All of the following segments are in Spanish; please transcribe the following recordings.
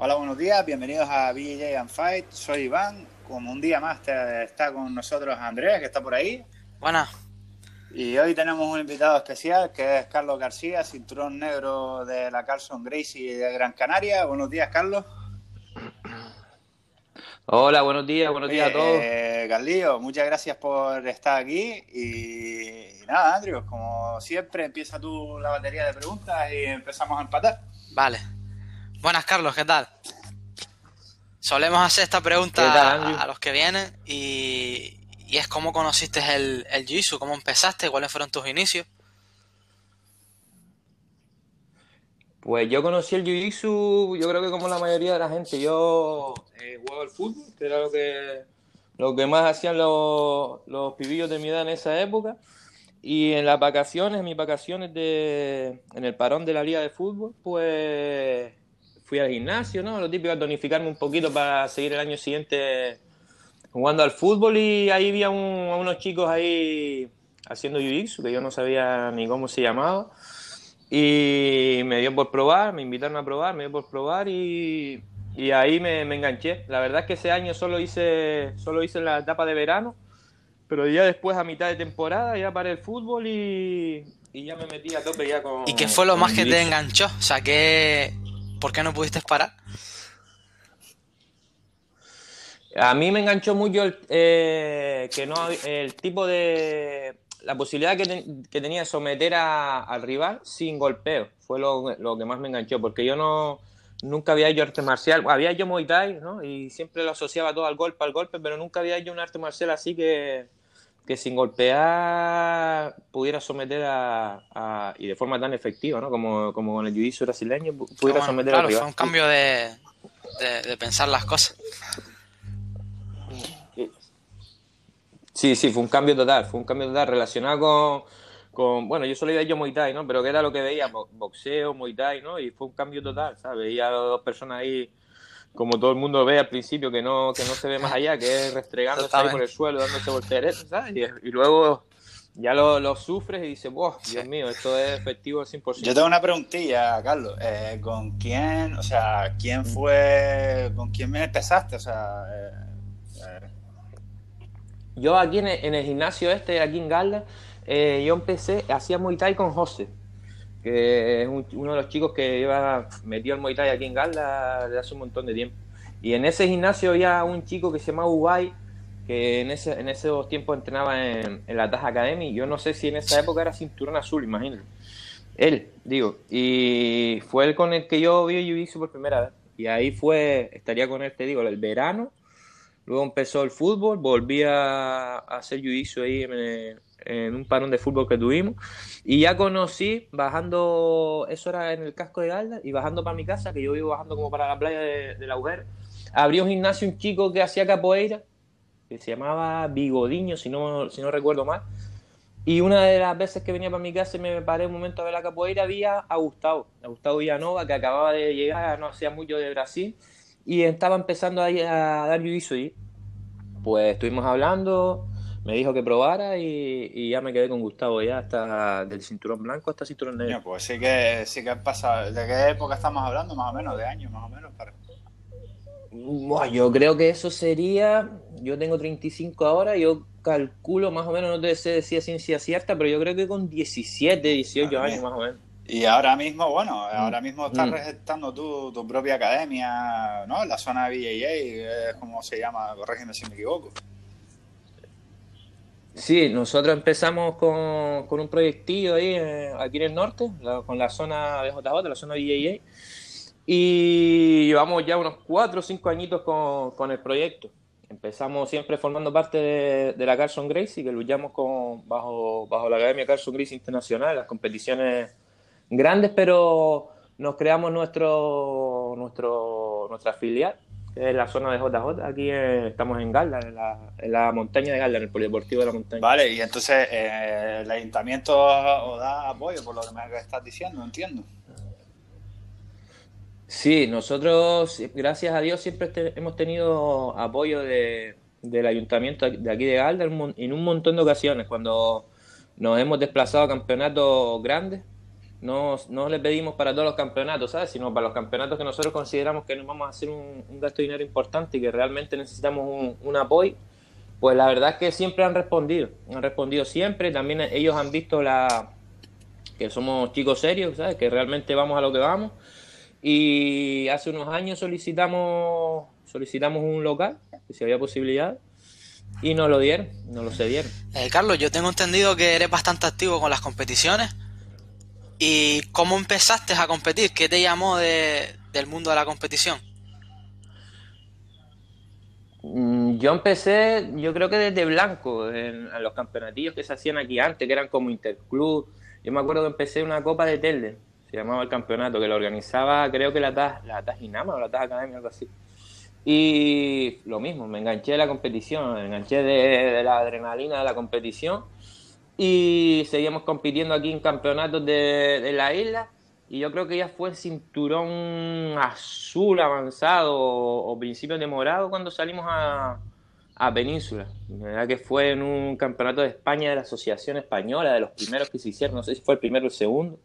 Hola, buenos días, bienvenidos a BJ and Fight. Soy Iván. Como un día más está con nosotros Andrés, que está por ahí. Buenas. Y hoy tenemos un invitado especial que es Carlos García, cinturón negro de la Carlson Gracie de Gran Canaria. Buenos días, Carlos. Hola, buenos días, buenos días a todos. Eh, Carlillo, muchas gracias por estar aquí. Y, nada, Andrew, como siempre, empieza tú la batería de preguntas y empezamos a empatar. Vale. Buenas, Carlos, ¿qué tal? Solemos hacer esta pregunta a, los que vienen y, es cómo conociste el, el Jiu-Jitsu, cómo empezaste, cuáles fueron tus inicios. Pues yo conocí el Jiu-Jitsu, yo creo que como la mayoría de la gente, yo eh, jugaba al fútbol, que era lo que, lo que más hacían los, los pibillos de mi edad en esa época. Y en las vacaciones, en mis vacaciones de, en el parón de la liga de fútbol, pues fui al gimnasio, ¿no? Lo típico, a tonificarme un poquito para seguir el año siguiente jugando al fútbol y ahí vi a, unos chicos ahí haciendo jiu-jitsu que yo no sabía ni cómo se llamaba y me dio por probar, me invitaron a probar, me dio por probar y, y ahí me, me, enganché. La verdad es que ese año solo hice, solo hice la etapa de verano, pero ya después a mitad de temporada ya paré el fútbol y, y ya me metí a tope ya con... ¿Y qué fue lo más que te enganchó? O sea, ¿qué, ¿Por qué no pudiste parar? A mí me enganchó mucho el, eh, que no, el tipo de... La posibilidad que, que tenía de someter al rival sin golpeo. Fue lo, lo, que más me enganchó, porque yo no nunca había hecho arte marcial. Había hecho Muay Thai, ¿no? Y siempre lo asociaba todo al golpe, al golpe, pero nunca había hecho un arte marcial así que, que sin golpear pudiera someter a, y de forma tan efectiva, ¿no? Como, como con el jiu brasileño, pudiera someter claro, fue un cambio de, de, pensar las cosas. Sí, sí, fue un cambio total, fue un cambio total relacionado con, con bueno, yo solo iba yo Muay Thai, ¿no? Pero que era lo que veía, boxeo, Muay Thai, ¿no? Y fue un cambio total, ¿sabes? Veía a dos personas ahí como todo el mundo ve al principio, que no, que no se ve más allá, que es restregándose ahí por el suelo, dándose volteretas, ¿sabes? Y, luego ya lo, lo, sufres y dices, wow, Dios mío, esto es efectivo al 100%. Yo tengo una preguntilla, Carlos. Eh, ¿Con quién, o sea, quién fue, con quién me empezaste? O sea, eh, eh. Yo aquí en el, gimnasio este, aquí en Galda, yo empecé, hacía Muay Thai con José que es uno de los chicos que lleva metido el Muay Thai aquí en desde hace un montón de tiempo. Y en ese gimnasio había un chico que se llamaba Ubay, que en, ese, en esos tiempos entrenaba en, la Taja Academy. Yo no sé si en esa época era cinturón azul, imagínate. Él, digo. Y fue él con el que yo vi Jiu-Jitsu por primera vez. Y ahí fue, estaría con él, te digo, el verano. Luego empezó el fútbol, volví a, hacer Jiu-Jitsu ahí en, en un parón de fútbol que tuvimos. Y ya conocí, bajando, eso era en el casco de Galda, y bajando para mi casa, que yo vivo bajando como para la playa de, la Ujer, abrió un gimnasio un chico que hacía capoeira, que se llamaba Bigodiño, si no, si no recuerdo mal. Y una de las veces que venía para mi casa y me paré un momento a ver la capoeira, había a Gustavo, a Gustavo Villanova, que acababa de llegar, no hacía mucho de Brasil, y estaba empezando a, a dar juicio pues estuvimos hablando, me dijo que probara y, ya me quedé con Gustavo ya hasta del cinturón blanco hasta el cinturón negro. pues sí que sí que han pasado. ¿De qué época estamos hablando? Más o menos, de años más o menos. Para... yo creo que eso sería, yo tengo 35 ahora, yo calculo más o menos, no te sé decir ciencia cierta, pero yo creo que con 17, 18 años más o menos. Y ahora mismo, bueno, ahora mismo estás mm. tu, tu, propia academia, ¿no? La zona de BJJ, es como se llama, corrígeme si me equivoco. Sí, nosotros empezamos con, con un proyectillo ahí, eh, aquí en el norte, con la zona de JJ, la zona de IAA, y llevamos ya unos cuatro o cinco añitos con, con, el proyecto. Empezamos siempre formando parte de, la Carson Gracie, que luchamos con, bajo, bajo la Academia Carson Gracie Internacional, las competiciones grandes, pero nos creamos nuestro, nuestro, nuestra filial es la zona de JJ. Aquí eh, estamos en Galda, en la, montaña de Galda, en el polideportivo de la montaña. Vale, y entonces eh, el ayuntamiento os da apoyo por lo que me estás diciendo, entiendo. Sí, nosotros, gracias a Dios, siempre hemos tenido apoyo de, del ayuntamiento de aquí de Galda en un, montón de ocasiones, cuando nos hemos desplazado a campeonatos grandes no, no le pedimos para todos los campeonatos, ¿sabes? Sino para los campeonatos que nosotros consideramos que nos vamos a hacer un, gasto de dinero importante y que realmente necesitamos un, un, apoyo. Pues la verdad es que siempre han respondido, han respondido siempre. También ellos han visto la que somos chicos serios, ¿sabes? Que realmente vamos a lo que vamos. Y hace unos años solicitamos solicitamos un local, si había posibilidad, y nos lo dieron, nos lo cedieron. Eh, Carlos, yo tengo entendido que eres bastante activo con las competiciones. ¿Y cómo empezaste a competir? ¿Qué te llamó de, del mundo de la competición? Mm, yo empecé, yo creo que desde blanco, en, los campeonatillos que se hacían aquí antes, que eran como Interclub. Yo me acuerdo que empecé una Copa de Telde, se llamaba el campeonato, que lo organizaba creo que la TAS, la TAS Inama o la TAS Academia, algo así. Y lo mismo, me enganché de la competición, me enganché de la adrenalina de la competición y seguimos compitiendo aquí en campeonatos de, la isla y yo creo que ya fue cinturón azul avanzado o, principio de morado cuando salimos a, a Península. La verdad que fue en un campeonato de España de la Asociación Española, de los primeros que se hicieron, no sé si fue el primero o el segundo.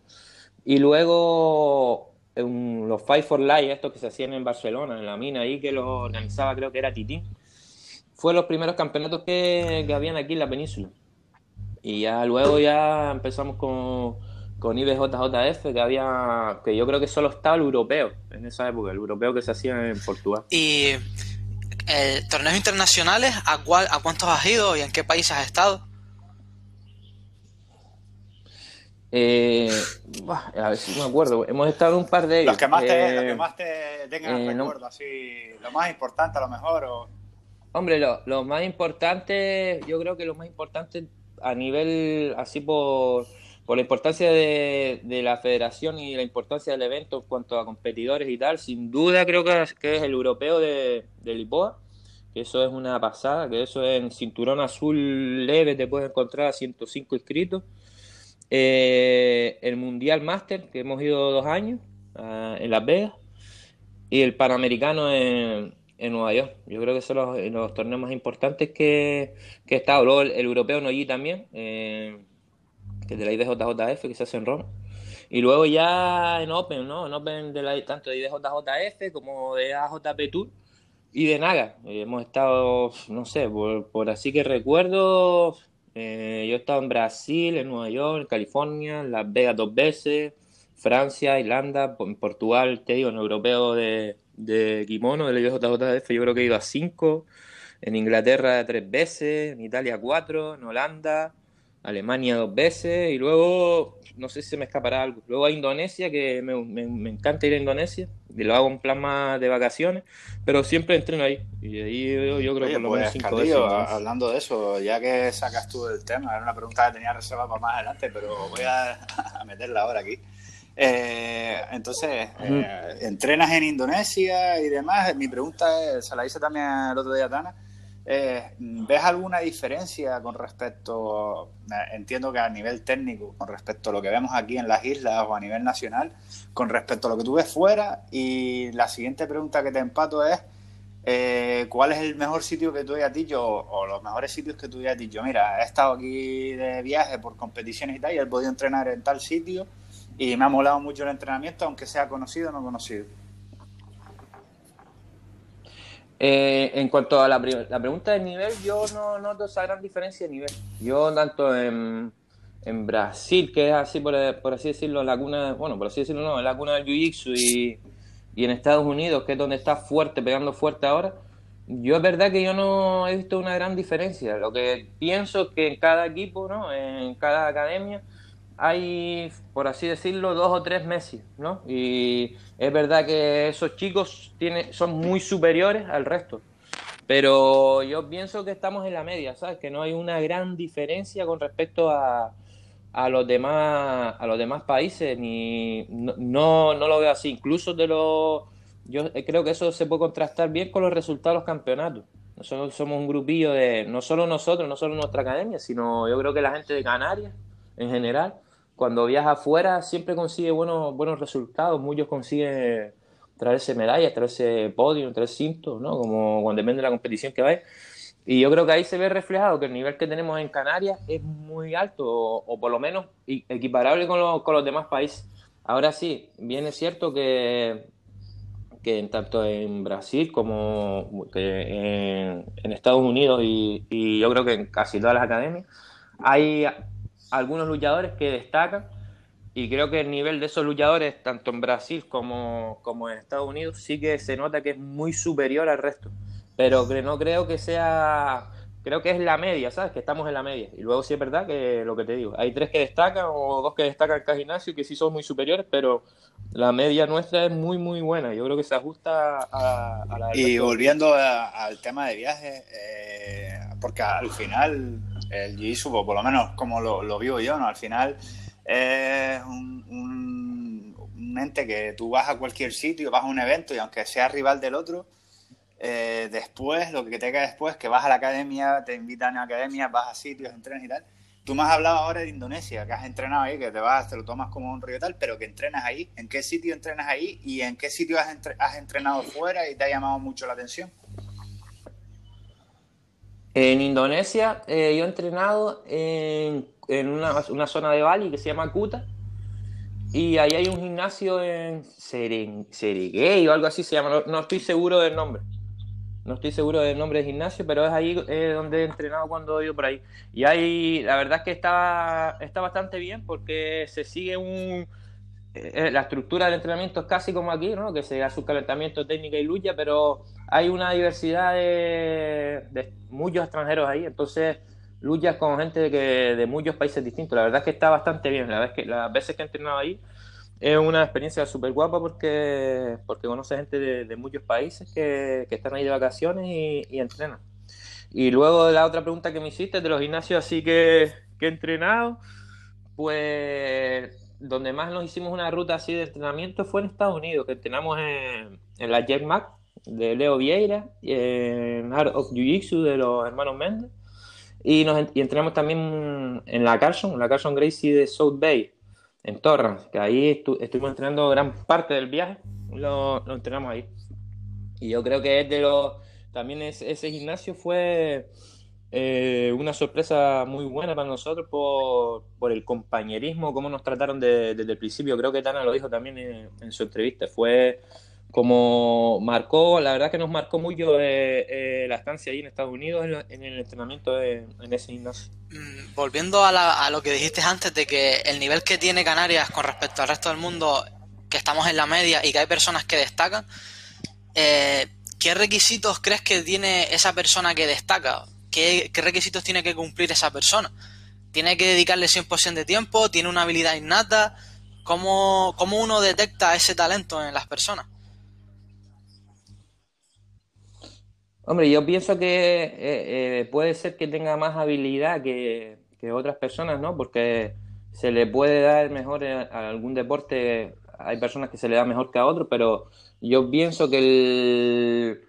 Y luego en los Five for Life, estos que se hacían en Barcelona, en la mina ahí, que los organizaba creo que era Titín. Fue los primeros campeonatos que, que habían aquí en la península. Y ya luego ya empezamos con, con IBJJF, que había, que yo creo que solo estaba el europeo en esa época, el europeo que se hacía en Portugal. ¿Y eh, torneos internacionales, ¿a, cuál, a cuántos has ido y en qué países has estado? Eh, a ver si me acuerdo, hemos estado en un par de ellos. Los que más te, eh, más te tengan eh, recuerdo, así, lo más importante a lo mejor. O... Hombre, lo, lo más importante, yo creo que lo más importante a nivel, así por, por la importancia de, la federación y la importancia del evento en cuanto a competidores y tal, sin duda creo que, es, el europeo de, de Lisboa, que eso es una pasada, que eso en cinturón azul leve te puedes encontrar a 105 inscritos. Eh, el Mundial Master, que hemos ido dos años ah, en Las Vegas, y el Panamericano en, en Nueva York. Yo creo que son los, torneos más importantes que, que he estado. Luego el, europeo no allí también, eh, que de la IDJJF, que se hace en Roma. Y luego ya en Open, ¿no? En Open de la, tanto de IDJJF como de AJP Tour y de Naga. Eh, hemos estado, no sé, por, así que recuerdo, eh, yo he estado en Brasil, en Nueva York, en California, Las Vegas dos veces, Francia, Irlanda, Portugal, te digo, en europeo de, de kimono del IBJJF, yo creo que he ido a cinco, en Inglaterra tres veces, en Italia cuatro, en Holanda, Alemania dos veces, y luego, no sé si se me escapará algo, luego a Indonesia, que me, me, encanta ir a Indonesia, y lo hago en plan más de vacaciones, pero siempre entreno ahí, y ahí yo, creo que por lo menos pues, cinco veces. Hablando de eso, ya que sacas tú el tema, era una pregunta que tenía reservada para más adelante, pero voy a, a meterla ahora aquí. Eh, entonces, eh, entrenas en Indonesia y demás. Mi pregunta es, se la hice también el otro día Tana. Eh, ¿Ves alguna diferencia con respecto, entiendo que a nivel técnico, con respecto a lo que vemos aquí en las islas o a nivel nacional, con respecto a lo que tú ves fuera? Y la siguiente pregunta que te empato es, ¿cuál es el mejor sitio que tú hayas dicho o los mejores sitios que tú hayas dicho? Mira, he estado aquí de viaje por competiciones y tal y he podido entrenar en tal sitio y me ha molado mucho el entrenamiento, aunque sea conocido o no conocido. Eh, en cuanto a la, la, pregunta de nivel, yo no noto esa gran diferencia de nivel. Yo tanto en, en Brasil, que es así por, así decirlo, la cuna, bueno, por así decirlo no, la cuna del Jiu-Jitsu y, y en Estados Unidos, que es donde está fuerte, pegando fuerte ahora, yo es verdad que yo no he visto una gran diferencia. Lo que pienso es que en cada equipo, ¿no? en cada academia, hay, por así decirlo, dos o tres meses, ¿no? Y es verdad que esos chicos tienen, son muy superiores al resto. Pero yo pienso que estamos en la media, ¿sabes? Que no hay una gran diferencia con respecto a, a los demás a los demás países ni no, no, lo veo así incluso de los yo creo que eso se puede contrastar bien con los resultados de los campeonatos nosotros somos un grupillo de no solo nosotros no solo nuestra academia sino yo creo que la gente de Canarias en general cuando viaja afuera siempre consigue buenos, buenos resultados, muchos consiguen traerse medallas, traerse podio, traerse cintos, ¿no? Como cuando depende de la competición que vaya. Y yo creo que ahí se ve reflejado que el nivel que tenemos en Canarias es muy alto, o, por lo menos equiparable con, con los demás países. Ahora sí, bien es cierto que, que tanto en Brasil como en, Estados Unidos y, y, yo creo que en casi todas las academias hay algunos luchadores que destacan y creo que el nivel de esos luchadores, tanto en Brasil como, como en Estados Unidos, sí que se nota que es muy superior al resto. Pero no creo que sea creo que es la media, ¿sabes? Que estamos en la media. Y luego sí es verdad que lo que te digo, hay tres que destacan o dos que destacan cada gimnasio que sí son muy superiores, pero la media nuestra es muy, muy buena. Yo creo que se ajusta a, la... Y volviendo al tema de viajes, eh, porque al final el Jiu-Jitsu, por lo menos como lo, vivo yo, ¿no? Al final es un, un, un ente que tú vas a cualquier sitio, vas a un evento y aunque sea rival del otro, eh, después, lo que te queda después, que vas a la academia, te invitan a la academia, vas a sitios, entrenas y tal. Tú me has hablado ahora de Indonesia, que has entrenado ahí, que te vas, te lo tomas como un río tal, pero que entrenas ahí. ¿En qué sitio entrenas ahí y en qué sitio has, has entrenado fuera y te ha llamado mucho la atención? En Indonesia eh, yo he entrenado en, una, zona de Bali que se llama Kuta y ahí hay un gimnasio en Serengei o algo así se llama, no estoy seguro del nombre no estoy seguro del nombre del gimnasio, pero es ahí donde he entrenado cuando he ido por ahí. Y ahí, la verdad es que está, está bastante bien porque se sigue un... Eh, la estructura del entrenamiento es casi como aquí, ¿no? Que se da su calentamiento, técnica y lucha, pero hay una diversidad de, muchos extranjeros ahí, entonces luchas con gente de, que, de muchos países distintos. La verdad es que está bastante bien. La vez que, las veces que he entrenado ahí, es una experiencia súper guapa porque, porque conoce gente de, muchos países que, están ahí de vacaciones y, entrenan. Y luego la otra pregunta que me hiciste de los gimnasios así que, he entrenado, pues donde más nos hicimos una ruta así de entrenamiento fue en Estados Unidos, que entrenamos en, en la Jack Mac de Leo Vieira, en Art of Jiu-Jitsu de los hermanos Mendes, y, y entrenamos también en la Carson, la Carson Gracie de South Bay, en Torrance, que ahí estuvimos entrenando gran parte del viaje, lo, entrenamos ahí. Y yo creo que es de los, también ese gimnasio fue eh, una sorpresa muy buena para nosotros por, por el compañerismo, cómo nos trataron desde el principio. Creo que Tana lo dijo también en su entrevista. Fue como marcó, la verdad que nos marcó mucho eh, eh, la estancia ahí en Estados Unidos en, el entrenamiento en ese gimnasio. Mm, volviendo a, lo que dijiste antes de que el nivel que tiene Canarias con respecto al resto del mundo, que estamos en la media y que hay personas que destacan, eh, ¿qué requisitos crees que tiene esa persona que destaca? ¿Qué, requisitos tiene que cumplir esa persona? ¿Tiene que dedicarle 100% de tiempo? ¿Tiene una habilidad innata? ¿Cómo, ¿Cómo uno detecta ese talento en las personas? Hombre, yo pienso que eh, eh, puede ser que tenga más habilidad que, otras personas, ¿no? Porque se le puede dar mejor a algún deporte, hay personas que se le da mejor que a otros, pero yo pienso que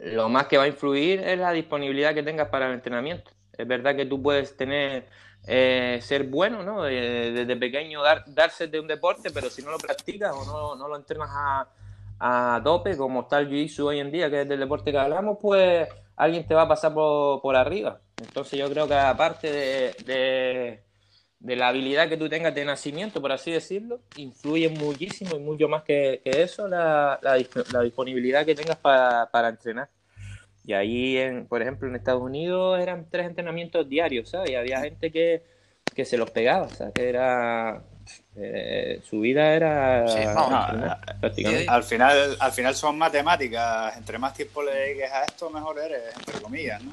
lo más que va a influir es la disponibilidad que tengas para el entrenamiento. Es verdad que tú puedes tener, eh, ser bueno, ¿no? Desde pequeño dar, darse de un deporte, pero si no lo practicas o no, no lo entrenas a a tope, como está el Jiu-Jitsu hoy en día, que es del deporte que hablamos, pues alguien te va a pasar por, arriba. Entonces yo creo que aparte de, de, la habilidad que tú tengas de nacimiento, por así decirlo, influye muchísimo y mucho más que, eso la, la, disponibilidad que tengas para, para entrenar. Y ahí, en, por ejemplo, en Estados Unidos eran tres entrenamientos diarios, ¿sabes? Y había gente que, que se los pegaba, o sea, que era eh, su vida era al final al final son matemáticas. Entre más tiempo le dediques a esto mejor eres entre comillas ¿no?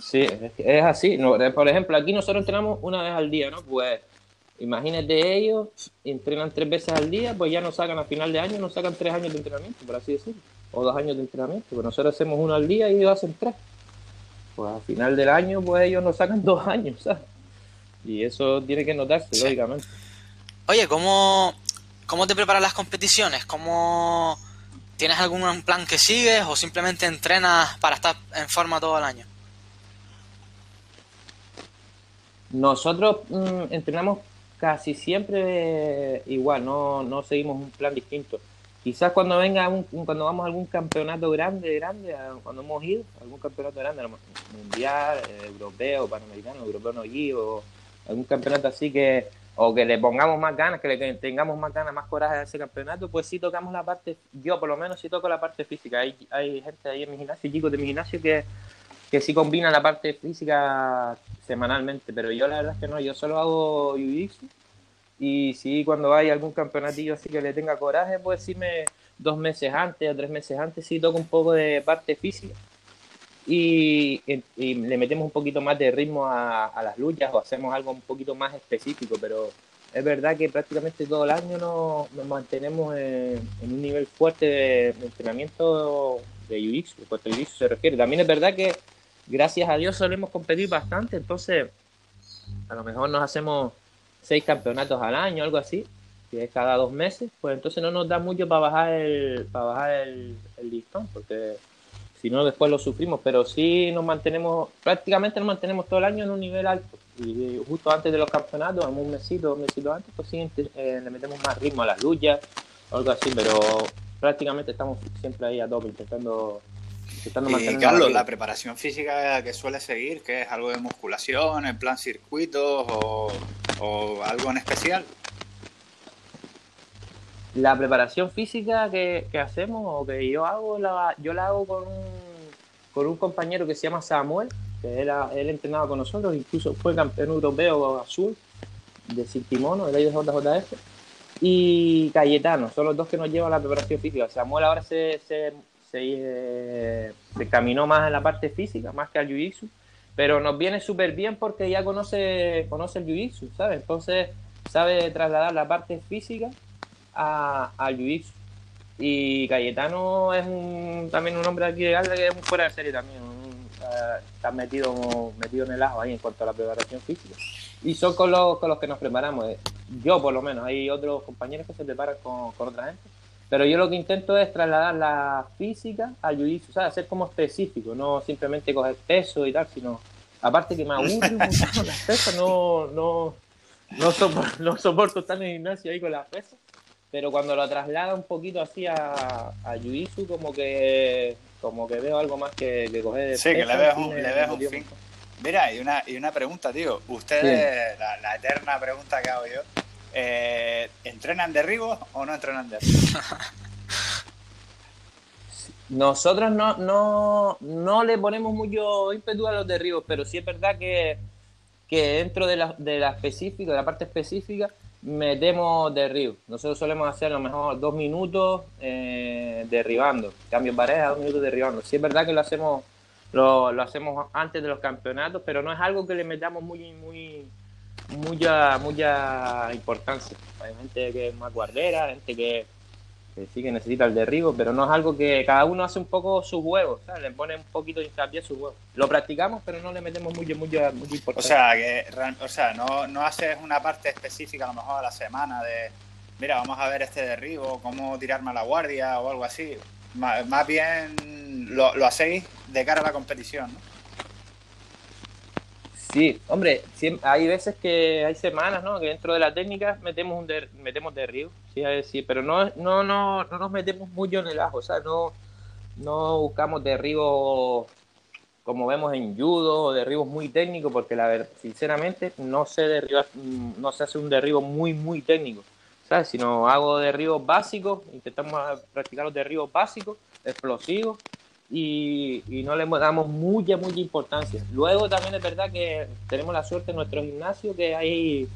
sí es así por ejemplo aquí nosotros entrenamos una vez al día no pues imagínate ellos entrenan tres veces al día pues ya nos sacan a final de año nos sacan tres años de entrenamiento por así decirlo o dos años de entrenamiento. Pues nosotros hacemos uno al día y ellos hacen tres. Pues a final del año pues ellos nos sacan dos años ¿sabes? Y eso tiene que notarse, lógicamente. Oye, ¿cómo, ¿cómo te preparas las competiciones? ¿Cómo tienes algún plan que sigues o simplemente entrenas para estar en forma todo el año? Nosotros mm, entrenamos casi siempre igual, no, no seguimos un plan distinto. Quizás cuando venga un, cuando vamos a algún campeonato grande, grande, cuando hemos ido, algún campeonato grande, mundial, europeo, panamericano, europeo no allí, o algún campeonato así que, o que le pongamos más ganas, que le tengamos más ganas, más coraje a ese campeonato, pues sí tocamos la parte, yo por lo menos sí toco la parte física. Hay, hay gente ahí en mi gimnasio, chicos de mi gimnasio, que, que sí combina la parte física semanalmente, pero yo la verdad es que no, yo solo hago jiu y sí cuando hay algún campeonatillo así que le tenga coraje, pues sí me dos meses antes o tres meses antes sí toco un poco de parte física y, le metemos un poquito más de ritmo a, las luchas o hacemos algo un poquito más específico, pero es verdad que prácticamente todo el año nos, mantenemos en, un nivel fuerte de, entrenamiento de jiu-jitsu, cuanto jiu se refiere. También es verdad que gracias a Dios solemos competir bastante, entonces a lo mejor nos hacemos seis campeonatos al año, algo así, que es cada dos meses, pues entonces no nos da mucho para bajar el, para bajar el listón, porque si no después lo sufrimos, pero sí nos mantenemos, prácticamente nos mantenemos todo el año en un nivel alto. Y justo antes de los campeonatos, en un mesito, un mesito antes, pues sí eh, le metemos más ritmo a las luchas algo así, pero prácticamente estamos siempre ahí a tope, intentando, intentando mantener. Carlos, la preparación física que suele seguir, que es algo de musculación, en plan circuitos o, o algo en especial la preparación física que, hacemos o que yo hago, la, yo la hago con un, con un compañero que se llama Samuel, que él, él entrenaba con nosotros, incluso fue campeón europeo azul de Siltimono, de IJJF, y Cayetano, son los dos que nos llevan la preparación física. Samuel ahora se, se, se, eh, caminó más en la parte física, más que al jiu-jitsu, pero nos viene súper bien porque ya conoce, conoce el jiu-jitsu, ¿sabes? Entonces sabe trasladar la parte física a, a Y Cayetano es un, también un hombre aquí de Galda que es muy fuera de serie también. está metido, metido en el ajo ahí en cuanto a la preparación física. Y son con los, con los que nos preparamos. Eh, yo, por lo menos, hay otros compañeros que se preparan con, con otra gente. Pero yo lo que intento es trasladar la física al jiu o sea, hacer como específico, no simplemente coger peso y tal, sino, aparte que me aburre mucho las pesas, no, no, no, no soporto estar en el gimnasio ahí con las pesas pero cuando lo traslada un poquito así a, a como que como que veo algo más que, que coger Sí, que le ves un, le un fin. Mira, y una, y una pregunta, tío. Ustedes, la, eterna pregunta que hago yo, eh, ¿entrenan derribos o no entrenan derribos? Nosotros no, no, no le ponemos mucho ímpetu a los derribos, pero sí es verdad que, que dentro de la, de la específica, de la parte específica, metemos derribo. Nosotros solemos hacer a lo mejor dos minutos eh, derribando, cambios pareja, dos minutos derribando. Sí es verdad que lo hacemos, lo, lo, hacemos antes de los campeonatos, pero no es algo que le metamos muy, muy, mucha, mucha importancia. Hay gente que es más guardera, gente que que sí que necesita el derribo, pero no es algo que cada uno hace un poco sus huevos, ¿sabes? le pone un poquito de hincapié a sus huevos. Lo practicamos, pero no le metemos mucho, mucho, mucho importancia. O sea, que, o sea no, no haces una parte específica a lo mejor a la semana de, mira, vamos a ver este derribo, cómo tirarme a la guardia o algo así. Más, bien lo, lo hacéis de cara a la competición, ¿no? Sí, hombre, hay veces que hay semanas, ¿no? Que dentro de la técnica metemos un metemos derribo, sí, sí, pero no, no, no, no nos metemos mucho en el ajo, o sea, no, no buscamos derribos como vemos en judo derribos muy técnicos, porque la verdad, sinceramente no sé derribar, no se hace un derribo muy, muy técnico, ¿sabes? Sino hago derribos básicos, intentamos practicar los derribos básicos, explosivos, y, no le damos mucha, mucha importancia. Luego también es verdad que tenemos la suerte en nuestro gimnasio que hay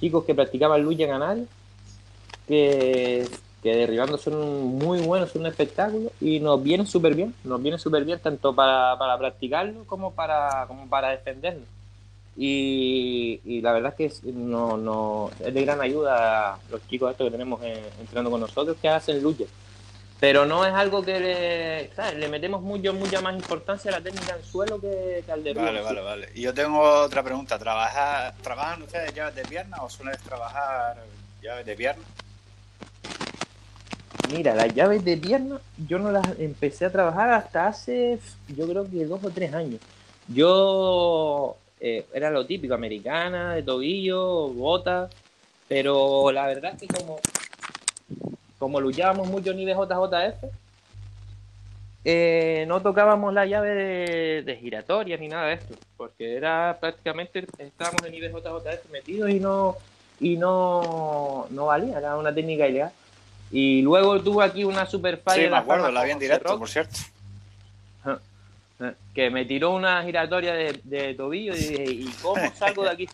chicos que practicaban lucha canal, que, que derribando son muy buenos, son un espectáculo y nos viene súper bien, nos viene súper bien tanto para, para, practicarlo como para, como para defenderlo. Y, la verdad es que no, no, es de gran ayuda a los chicos estos que tenemos eh, entrenando con nosotros que hacen lucha pero no es algo que le, ¿sabes? le metemos mucho, mucha más importancia a la técnica en suelo que, al de Vale, vale, vale. Y yo tengo otra pregunta. ¿Trabaja, ¿Trabajan ustedes llaves de pierna o suelen trabajar llaves de pierna? Mira, las llaves de pierna yo no las empecé a trabajar hasta hace, yo creo que dos o tres años. Yo eh, era lo típico, americana, de tobillo, bota, pero la verdad es que como como luchábamos mucho en IBJJF, eh, no tocábamos la llave de, de, giratoria ni nada de esto, porque era prácticamente, estábamos en IBJJF metidos y no, y no, no valía, era una técnica ilegal. Y luego tuvo aquí una super falla. Sí, me acuerdo, la vi en directo, por cierto. Que me tiró una giratoria de, tobillo y dije, ¿y cómo salgo de aquí?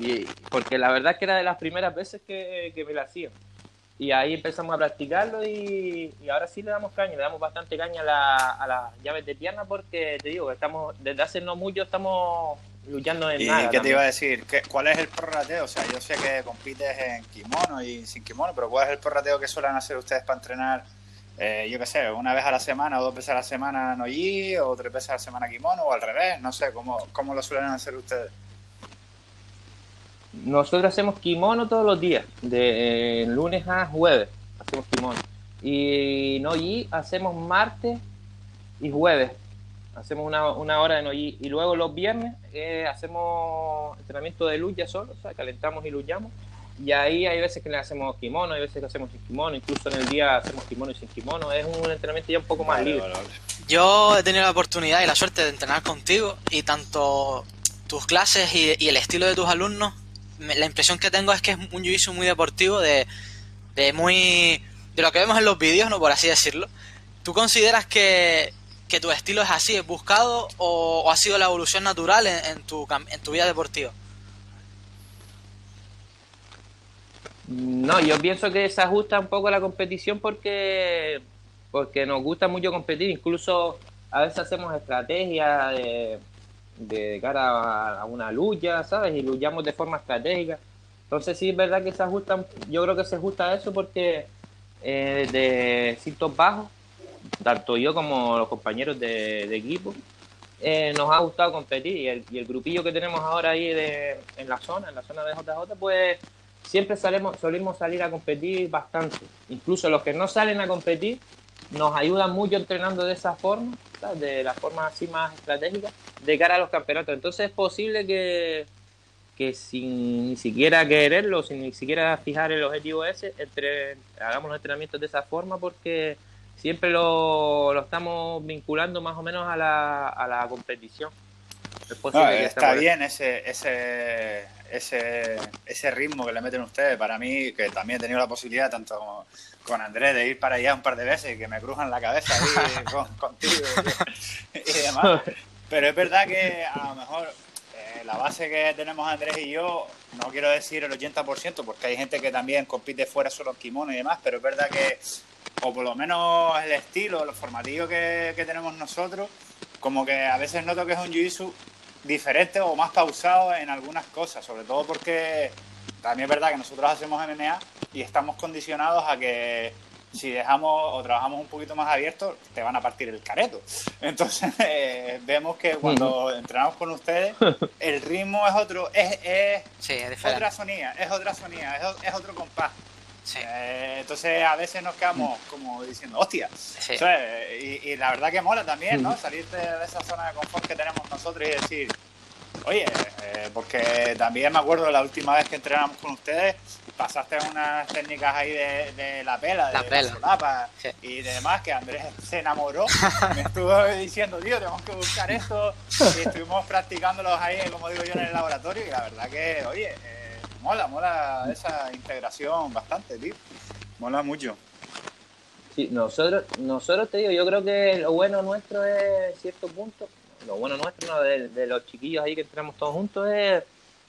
porque la verdad es que era de las primeras veces que, me la hacía. Y ahí empezamos a practicarlo y, ahora sí le damos caña, le damos bastante caña a, la, a las llaves de pierna porque te digo, estamos desde hace no mucho estamos luchando en ¿Y qué te iba a decir? ¿Qué, ¿Cuál es el prorrateo? O sea, yo sé que compites en kimono y sin kimono, pero ¿cuál es el prorrateo que suelen hacer ustedes para entrenar? Eh, yo qué sé, una vez a la semana o dos veces a la semana no o tres veces a la semana kimono o al revés, no sé, ¿cómo, cómo lo suelen hacer ustedes? Nosotros hacemos kimono todos los días, de lunes a jueves hacemos kimono. Y no hacemos martes y jueves hacemos una, una hora de noyi y luego los viernes eh, hacemos entrenamiento de lucha solo, o sea, calentamos y luchamos. Y ahí hay veces que le hacemos kimono, hay veces que hacemos sin kimono, incluso en el día hacemos kimono y sin kimono. Es un entrenamiento ya un poco más libre. Yo he tenido la oportunidad y la suerte de entrenar contigo y tanto tus clases y, el estilo de tus alumnos, la impresión que tengo es que es un jiu muy deportivo, de, de muy de lo que vemos en los vídeos, no por así decirlo. ¿Tú consideras que que tu estilo es así, es buscado o, ha sido la evolución natural en, tu, en tu vida deportiva? No, yo pienso que se ajusta un poco a la competición porque, porque nos gusta mucho competir, incluso a veces hacemos estrategias de, cara a una lucha, ¿sabes? Y luchamos de forma estratégica. Entonces sí es verdad que se ajusta, yo creo que se ajusta a eso porque eh, de cintos bajos tanto yo como los compañeros de, equipo, eh, nos ha gustado competir y el, y grupillo que tenemos ahora ahí de, en la zona, en la zona de JJ, pues siempre salimos, solimos salir a competir bastante. Incluso los que no salen a competir nos ayudan mucho entrenando de esa forma, de la forma así más estratégica, de cara a los campeonatos. Entonces es posible que, que sin ni siquiera quererlo, sin ni siquiera fijar el objetivo ese, entre, hagamos los entrenamientos de esa forma porque siempre lo, lo estamos vinculando más o menos a la, a la competición. está bien ese, ese, ese, ese ritmo que le meten ustedes. Para mí, que también he tenido la posibilidad, tanto con Andrés, de ir para allá un par de veces y que me crujan la cabeza ahí contigo y, demás. Pero es verdad que a lo mejor eh, la base que tenemos Andrés y yo, no quiero decir el 80%, porque hay gente que también compite fuera solo en kimono y demás, pero es verdad que o por lo menos el estilo, los formativos que, tenemos nosotros, como que a veces noto que es un jiu diferente o más pausado en algunas cosas, sobre todo porque también es verdad que nosotros hacemos MMA y estamos condicionados a que si dejamos o trabajamos un poquito más abierto, te van a partir el careto. Entonces eh, vemos que cuando entrenamos con ustedes, el ritmo es otro, es, es, otra sonía, es otra sonía, es otro compás. Eh, entonces a veces nos quedamos como diciendo, hostia. y, la verdad que mola también, ¿no? Salirte de esa zona de confort que tenemos nosotros y decir, oye, eh, porque también me acuerdo la última vez que entrenamos con ustedes, pasaste unas técnicas ahí de, la pela, de la solapa y demás, que Andrés se enamoró. me estuvo diciendo, tío, tenemos que buscar esto. Y estuvimos practicándolos ahí, como digo yo, en el laboratorio. Y la verdad que, oye, eh, mola, mola esa integración bastante, tío. Mola mucho. Sí, nosotros, nosotros te digo, yo creo que lo bueno nuestro es cierto punto, lo bueno nuestro de, los chiquillos ahí que entramos todos juntos es,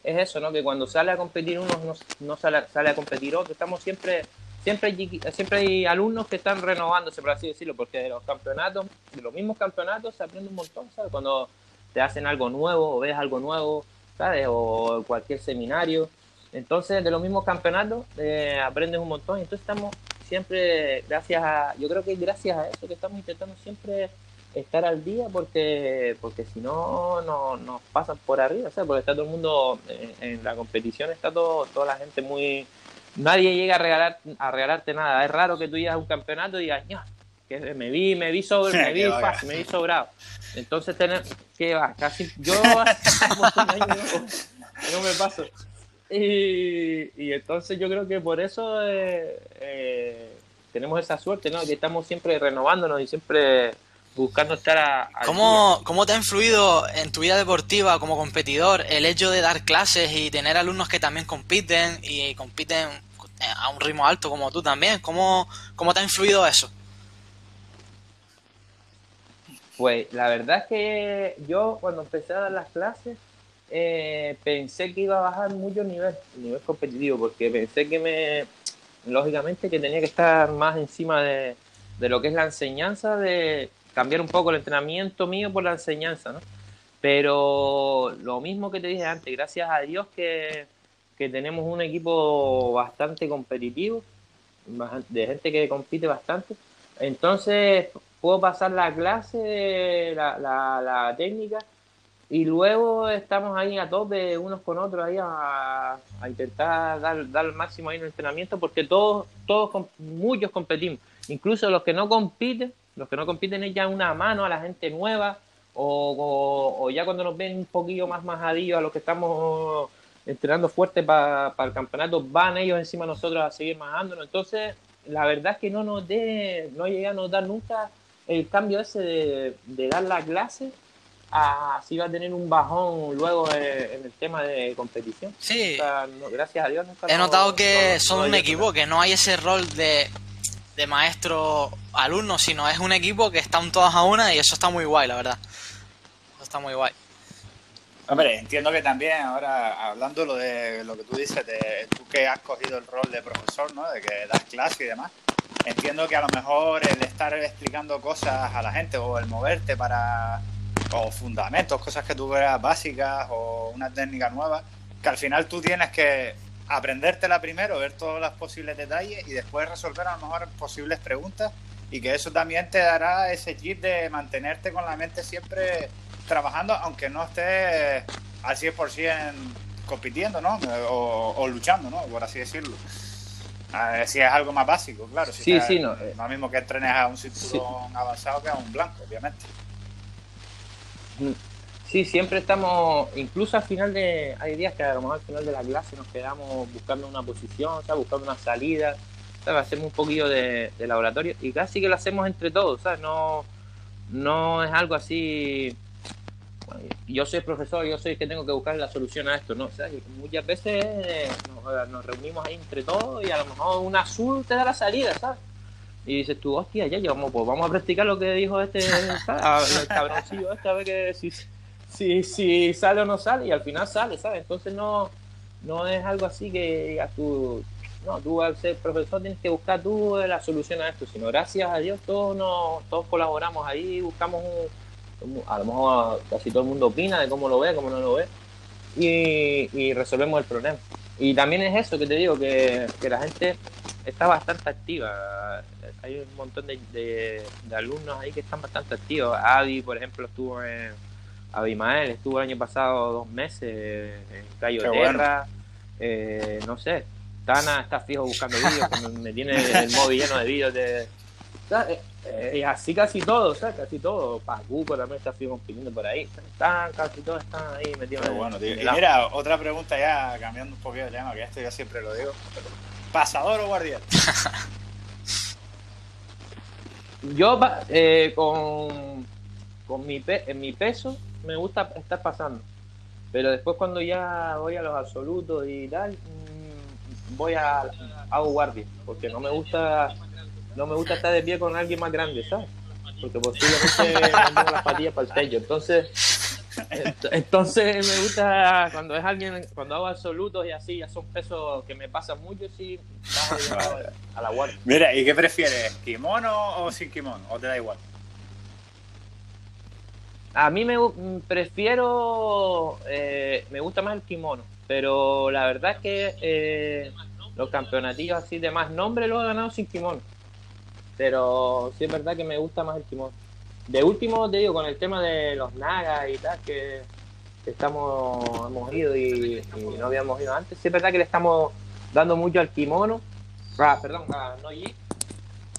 es eso, ¿no? Que cuando sale a competir uno no, no sale, sale a competir otro, estamos siempre siempre hay, siempre hay alumnos que están renovándose, por así decirlo, porque de los campeonatos, de los mismos campeonatos se aprende un montón, ¿sabes? Cuando te hacen algo nuevo o ves algo nuevo, ¿sabes? O cualquier seminario. Entonces, de los mismos campeonatos, eh, aprendes un montón. Entonces, estamos siempre, gracias a, yo creo que gracias a eso que estamos intentando siempre estar al día, porque porque si no, no nos pasan por arriba, ¿sabes? Porque está todo el mundo en, la competición, está todo, toda la gente muy. Nadie llega a, regalar, a regalarte nada. Es raro que tú llegas a un campeonato y digas, que me vi, me vi sobre, me vi fácil, me vi sobrado. Entonces, tener, ¿qué va? Casi, yo no me paso. Y, entonces yo creo que por eso eh, eh, tenemos esa suerte, ¿no? Que estamos siempre renovándonos y siempre buscando estar a... ¿Cómo, ¿Cómo te ha influido en tu vida deportiva como competidor el hecho de dar clases y tener alumnos que también compiten y compiten a un ritmo alto como tú también? ¿Cómo, cómo te ha influido eso? Pues la verdad es que yo cuando empecé a dar las clases eh, pensé que iba a bajar mucho el nivel, el nivel competitivo, porque pensé que me, lógicamente, que tenía que estar más encima de, de lo que es la enseñanza, de cambiar un poco el entrenamiento mío por la enseñanza, ¿no? Pero lo mismo que te dije antes, gracias a Dios que, que tenemos un equipo bastante competitivo, de gente que compite bastante. Entonces puedo pasar la clase, la, la, técnica, y luego estamos ahí a tope unos con otros ahí a, a intentar dar, dar el máximo ahí en el entrenamiento porque todos, todos, muchos competimos. Incluso los que no compiten, los que no compiten es ya una mano a la gente nueva o, o, ya cuando nos ven un poquillo más majadillos a los que estamos entrenando fuerte para el campeonato, van ellos encima de nosotros a seguir majándonos. Entonces, la verdad es que no nos de, no llegué a notar nunca el cambio ese de, de dar la clase a si va a tener un bajón luego en el tema de competición. Sí. gracias a Dios. He notado que son un equipo, que no hay ese rol de, de maestro-alumno, sino es un equipo que están todas a una y eso está muy guay, la verdad. Eso está muy guay. Hombre, entiendo que también ahora, hablando lo de lo que tú dices, de tú que has cogido el rol de profesor, ¿no? De que das clase y demás, entiendo que a lo mejor el estar explicando cosas a la gente o el moverte para o fundamentos, cosas que tú veas básicas o una técnica nueva, que al final tú tienes que aprendértela primero, ver todos los posibles detalles y después resolver a lo mejor posibles preguntas y que eso también te dará ese chip de mantenerte con la mente siempre trabajando, aunque no estés al 100% compitiendo, ¿no? O, luchando, ¿no? Por así decirlo. si es algo más básico, claro. Si sí, sí, no. lo mismo que entrenes a un cinturón avanzado que a un blanco, obviamente. Sí, siempre estamos, incluso al final de, hay días que a lo mejor al final de la clase nos quedamos buscando una posición, buscando una salida, hacemos un poquillo de, laboratorio y casi que lo hacemos entre todos, ¿sabes? No, no es algo así, yo soy profesor, yo soy el que tengo que buscar la solución a esto, ¿no? muchas veces nos, reunimos ahí entre todos y a lo mejor un azul te da la salida, ¿sabes? Y dices tú, hostia, ya llevamos, pues vamos a practicar lo que dijo este el cabroncillo este, a ver que si, si, si sale o no sale, y al final sale, ¿sabes? Entonces no, no es algo así que a tú, no, tú al ser profesor tienes que buscar tú la solución a esto, sino gracias a Dios todos nos, todos colaboramos ahí, buscamos un, a lo mejor casi todo el mundo opina de cómo lo ve, cómo no lo ve, y, y resolvemos el problema. Y también es eso que te digo, que, que la gente está bastante activa. Hay un montón de, de, alumnos ahí que están bastante activos. Avi, por ejemplo, estuvo en. Abimael estuvo el año pasado dos meses en Cayo Terra. Eh, no sé. Tana está fijo buscando vídeos, me tiene el móvil lleno de vídeos de. Eh, y así casi todos, ¿sabes? Casi todos. Pacuco también está fijo compitiendo por ahí. Están, casi todos están ahí metidos. bueno, Y mira, otra pregunta ya, cambiando un poquito de tema, que esto yo siempre lo digo. ¿Pasador o guardián? Yo eh, con, con mi, en mi peso me gusta estar pasando. Pero después cuando ya voy a los absolutos y tal, mm, voy a hago guardia. Porque no me gusta no me gusta estar de pie con alguien más grande, ¿sabes? Porque posiblemente me tengo las patillas para el techo. Entonces, entonces me gusta cuando es alguien, cuando hago absolutos y así, ya son pesos que me pasan mucho, sí, a la guardia. Mira, ¿y qué prefieres? ¿Kimono o sin kimono? ¿O te da igual? A mí me prefiero, eh, me gusta más el kimono, pero la verdad es que eh, los campeonatillos así de más nombre los he ganado sin kimono. Pero sí es verdad que me gusta más el kimono. De último, te digo, con el tema de los nagas y tal, que, estamos, hemos ido y, no habíamos ido antes, sí es verdad que le estamos dando mucho al kimono, ah, perdón, a Noji,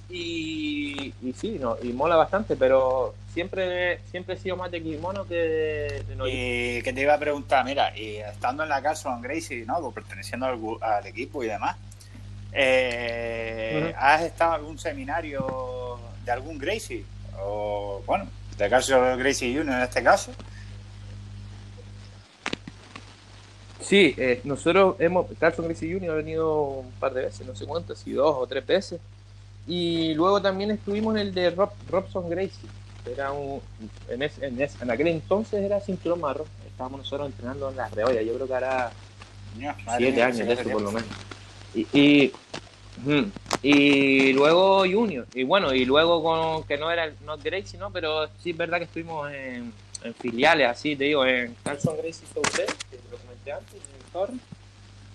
y, y sí, no, y mola bastante, pero siempre, siempre he sido más de kimono que de, Noji. Y que te iba a preguntar, mira, y estando en la casa en Gracie, ¿no? Pues perteneciendo al, equipo y demás, eh, ¿has estado en algún seminario de algún Gracie? o bueno, de caso Gracie Junior en este caso. Sí, eh, nosotros hemos, Carson Gracie Jr. ha venido un par de veces, no sé cuántas, si dos o tres veces. Y luego también estuvimos en el de Robson Gracie. Era un, en, en, aquel entonces era cinturón marrón. Estábamos nosotros entrenando en las reollas. Yo creo que hará siete años de eso por lo menos. Y, y, y, luego Junior. Y bueno, y luego con que no era el Not Gracie, ¿no? Pero sí es verdad que estuvimos en, filiales, así te digo, en Carson Gracie Southern, que lo comenté antes, en Torre.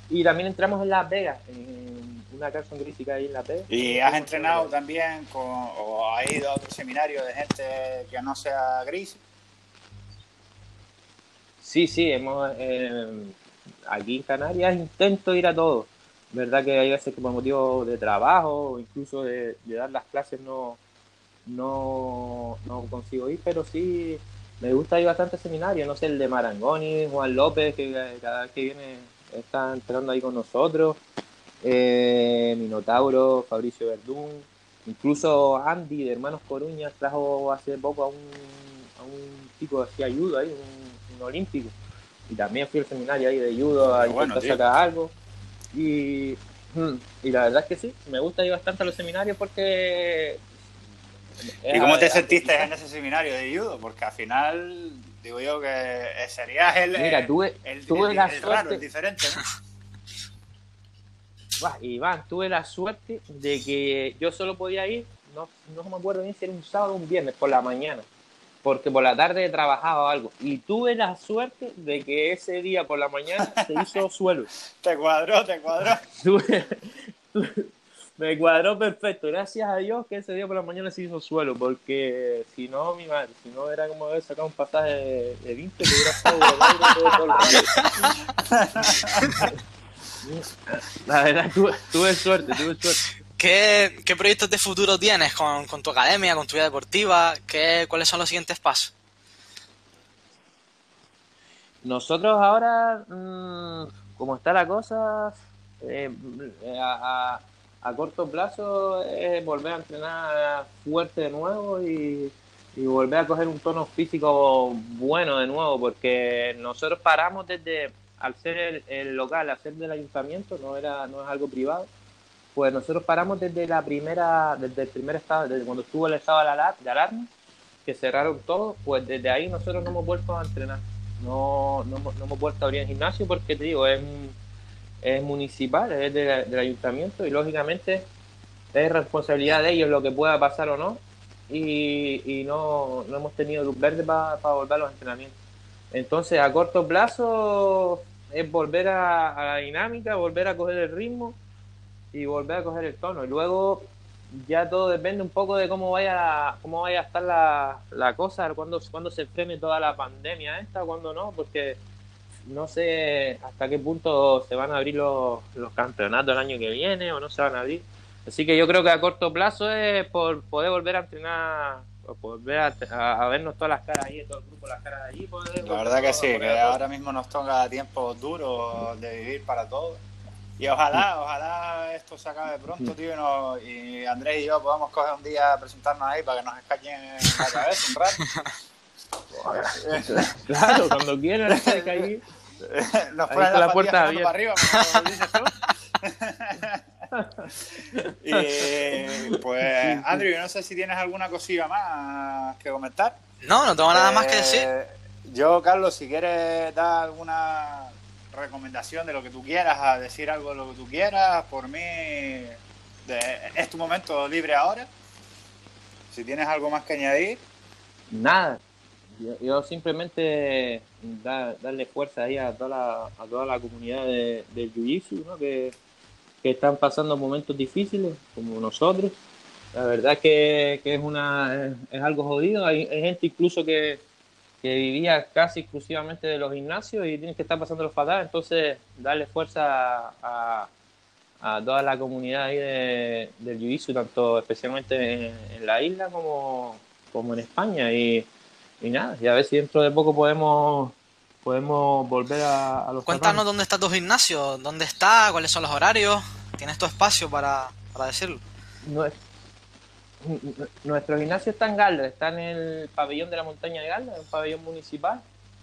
Y también entramos en Las Vegas, en una Carson que hay en Las Vegas. ¿Y has entrenado también con, o has ido a otro seminario de gente que no sea Gracie? Sí, sí, hemos, eh, aquí en Canarias intento ir a todos. Verdad que hay veces que por motivo de trabajo o incluso de, dar las clases no, no, no consigo ir, pero sí me gusta ir bastante a seminarios, no sé, el de Marangoni, Juan López, que cada vez que viene está entrando ahí con nosotros, eh, Minotauro, Fabricio Verdún, incluso Andy de Hermanos Coruñas trajo hace poco a un, a un chico que hacía ayuda ahí, un, olímpico, y también fui al seminario ahí de judo a intentar sacar algo, y, mm, y la verdad es que sí, me gusta ir bastante a los seminarios porque ¿Y cómo te sentiste en ese seminario de judo? Porque al final digo yo que serías el, Mira, tuve, el, tuve la suerte, el diferente, ¿no? Iván, tuve la suerte de que yo solo podía ir, no, no me acuerdo bien si era un sábado o un viernes, por la mañana, porque por la tarde trabajaba algo. Y tuve la suerte de que ese día por la mañana se hizo suelo. te cuadró, te cuadró. me cuadró perfecto. Gracias a Dios que ese día por la mañana se hizo suelo, porque si no, mi madre, si no era como haber sacado un pasaje de, de 20 que hubiera estado La verdad, tuve, tuve, suerte, tuve suerte. ¿Qué, ¿Qué, proyectos de futuro tienes con, con, tu academia, con tu vida deportiva? ¿Qué, ¿Cuáles son los siguientes pasos? Nosotros ahora, mmm, como está la cosa, eh, a, a corto plazo es volver a entrenar fuerte de nuevo y, volver a coger un tono físico bueno de nuevo, porque nosotros paramos desde, al ser el, local, al ser del ayuntamiento, no, era, no es algo privado, pues nosotros paramos desde la primera, desde el primer estado, desde cuando estuvo el estado de alarma, que cerraron todo, pues desde ahí nosotros no hemos vuelto a entrenar, no, no, no hemos vuelto a abrir el gimnasio porque te digo, es es municipal, es del ayuntamiento y lógicamente es responsabilidad de ellos lo que pueda pasar o no. Y, no, no, hemos tenido luz verde para volver a los entrenamientos. Entonces a corto plazo es volver a, la dinámica, volver a coger el ritmo y volver a coger el tono. Y luego ya todo depende un poco de cómo vaya cómo vaya a estar la, la cosa, cuando, cuando se frene toda la pandemia esta, cuando no, porque no sé hasta qué punto se van a abrir los, los campeonatos el año que viene o no se van a abrir. Así que yo creo que a corto plazo es por poder volver a entrenar, volver a, vernos todas las caras ahí, todo el grupo, las caras allí. la verdad que sí, que ahora mismo nos toca tiempos duros de vivir para todos. Y ojalá, ojalá esto se acabe pronto, tío, y, Andrés y yo podamos coger un día a presentarnos ahí para que nos escachen en la cabeza un rato. claro, cuando quieran. Nos ponen la, puerta abierta. para arriba, y pues, Andrew, no sé si tienes alguna cosilla más que comentar. No, no tengo nada más que decir. Eh, yo, Carlos, si quieres dar alguna recomendación de lo que tú quieras, a decir algo de lo que tú quieras, por mí es tu momento libre ahora. Si tienes algo más que añadir. Nada, yo, simplemente darle fuerza ahí a toda la, a toda la comunidad de, del Jiu-Jitsu, ¿no? que, que, están pasando momentos difíciles, como nosotros. La verdad que, que es, una, es, algo jodido. Hay, gente incluso que, que, vivía casi exclusivamente de los gimnasios y tienen que estar pasando los fatal. Entonces, darle fuerza a, a toda la comunidad ahí de, del Jiu-Jitsu, tanto especialmente en, la isla como, como en España. Y, y nada, y a ver si dentro de poco podemos podemos volver a, los Cuéntanos dónde está tu gimnasio, dónde está, cuáles son los horarios, tienes tu espacio para, para decirlo. nuestro gimnasio está en Galda, está en el pabellón de la montaña de Galda, el pabellón municipal,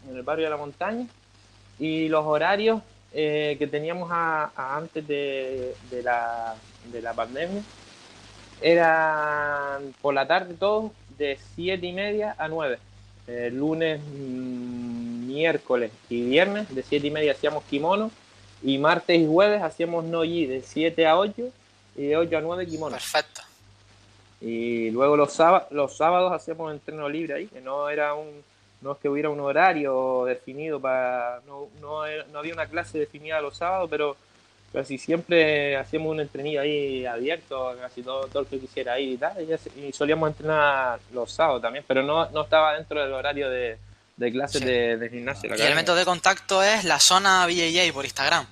en el barrio de la montaña. Y los horarios eh, que teníamos antes de, la, de la pandemia eran por la tarde todos de 7 y media a 9. lunes, mm, miércoles y viernes de 7 y media hacíamos kimono y martes y jueves hacíamos no-yi de 7 a 8 y de 8 a 9 kimono. Perfecto. Y luego los, sábados, los sábados hacíamos entreno libre ahí, que no era un no es que hubiera un horario definido para no, no, no había una clase definida los sábados, pero casi siempre hacíamos un entrenillo ahí abierto, casi todo, todo el que quisiera ir y tal, y, solíamos entrenar los sábados también, pero no, no estaba dentro del horario de, de clases de, gimnasio. y el método de contacto es la zona VJJ por Instagram.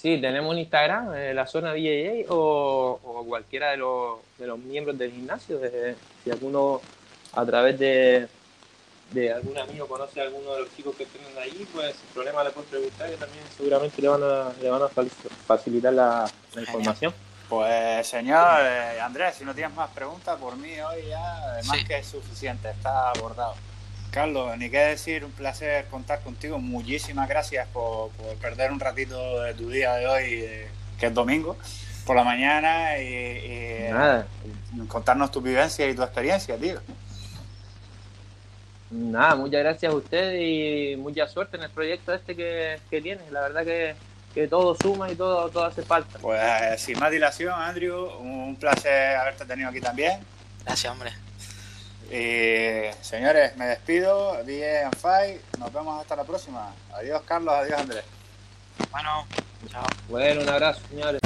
Sí, tenemos un Instagram, eh, la zona VJJ, o, o, cualquiera de los, de los miembros del gimnasio, si alguno a través de, de algún amigo conoce a alguno de los chicos que estén ahí, pues sin problema le pueden preguntar y también seguramente le van a, le van a facilitar la, información. Pues señor eh, Andrés, si no tienes más preguntas, por mí hoy ya más que es suficiente, está abordado. Carlos, ni qué decir, un placer contar contigo. Muchísimas gracias por, perder un ratito de tu día de hoy, eh, que es domingo, por la mañana y, y contarnos tu vivencia y tu experiencia, tío. Nada, muchas gracias a usted y mucha suerte en el proyecto este que, que tienes. La verdad que, todo suma y todo, todo hace falta. Pues eh, sin más dilación, Andrew, un placer haberte tenido aquí también. Gracias, hombre. Y señores, me despido. DJ and Five. Nos vemos hasta la próxima. Adiós, Carlos. Adiós, Andrés. Bueno, chao. Bueno, un abrazo, señores.